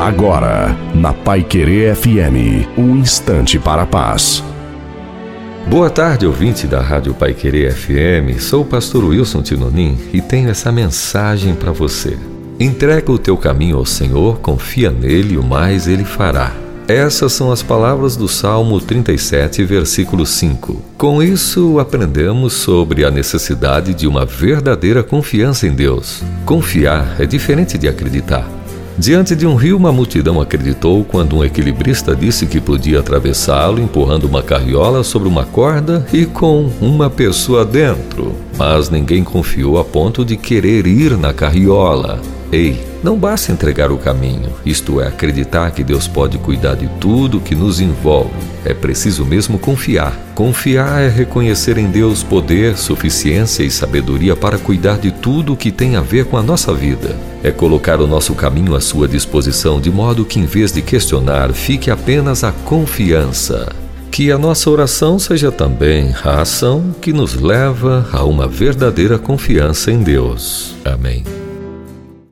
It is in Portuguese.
Agora, na Pai Querer FM, um instante para a paz. Boa tarde, ouvinte da Rádio Pai Querer FM. Sou o pastor Wilson Tinonim e tenho essa mensagem para você. Entrega o teu caminho ao Senhor, confia nele, o mais ele fará. Essas são as palavras do Salmo 37, versículo 5. Com isso, aprendemos sobre a necessidade de uma verdadeira confiança em Deus. Confiar é diferente de acreditar. Diante de um rio, uma multidão acreditou quando um equilibrista disse que podia atravessá-lo empurrando uma carriola sobre uma corda e com uma pessoa dentro. Mas ninguém confiou a ponto de querer ir na carriola. Ei, não basta entregar o caminho, isto é, acreditar que Deus pode cuidar de tudo que nos envolve. É preciso mesmo confiar. Confiar é reconhecer em Deus poder, suficiência e sabedoria para cuidar de tudo que tem a ver com a nossa vida. É colocar o nosso caminho à sua disposição de modo que, em vez de questionar, fique apenas a confiança. Que a nossa oração seja também a ação que nos leva a uma verdadeira confiança em Deus. Amém.